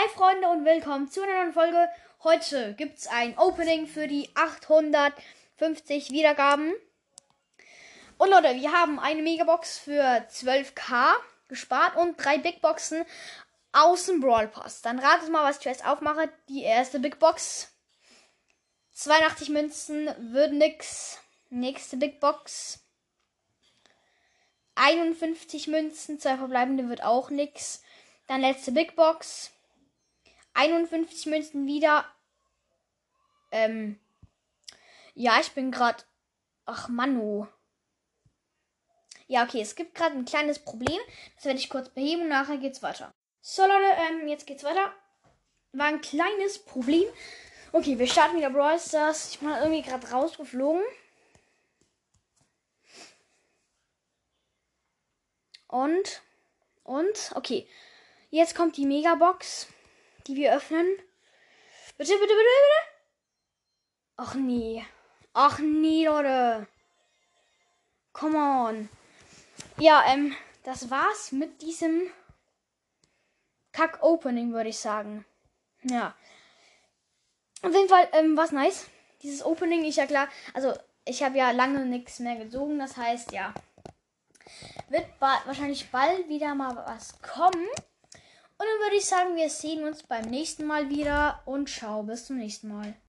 Hi Freunde und willkommen zu einer neuen Folge. Heute gibt es ein Opening für die 850 Wiedergaben. Und Leute, wir haben eine Megabox für 12k gespart und drei Big Boxen aus dem Brawl Pass. Dann ratet mal, was ich zuerst aufmache. Die erste Big Box. 82 Münzen wird nix. Nächste Big Box. 51 Münzen, zwei verbleibende wird auch nix. Dann letzte Big Box. 51 Münzen wieder. Ähm. Ja, ich bin gerade. Ach, Manu. Ja, okay, es gibt gerade ein kleines Problem. Das werde ich kurz beheben und nachher geht's weiter. So, Leute, ähm, jetzt geht's weiter. War ein kleines Problem. Okay, wir starten wieder Brawl Stars. Ich bin irgendwie gerade rausgeflogen. Und. Und. Okay. Jetzt kommt die Megabox, die wir öffnen. Bitte, bitte, bitte, bitte. Ach nee. Ach nee, Leute. Come on. Ja, ähm, das war's mit diesem Kack-Opening, würde ich sagen. Ja. Auf jeden Fall, ähm, was nice. Dieses Opening ist ja klar. Also, ich habe ja lange nichts mehr gesogen. Das heißt, ja. Wird ba wahrscheinlich bald wieder mal was kommen. Und dann würde ich sagen, wir sehen uns beim nächsten Mal wieder und ciao, bis zum nächsten Mal.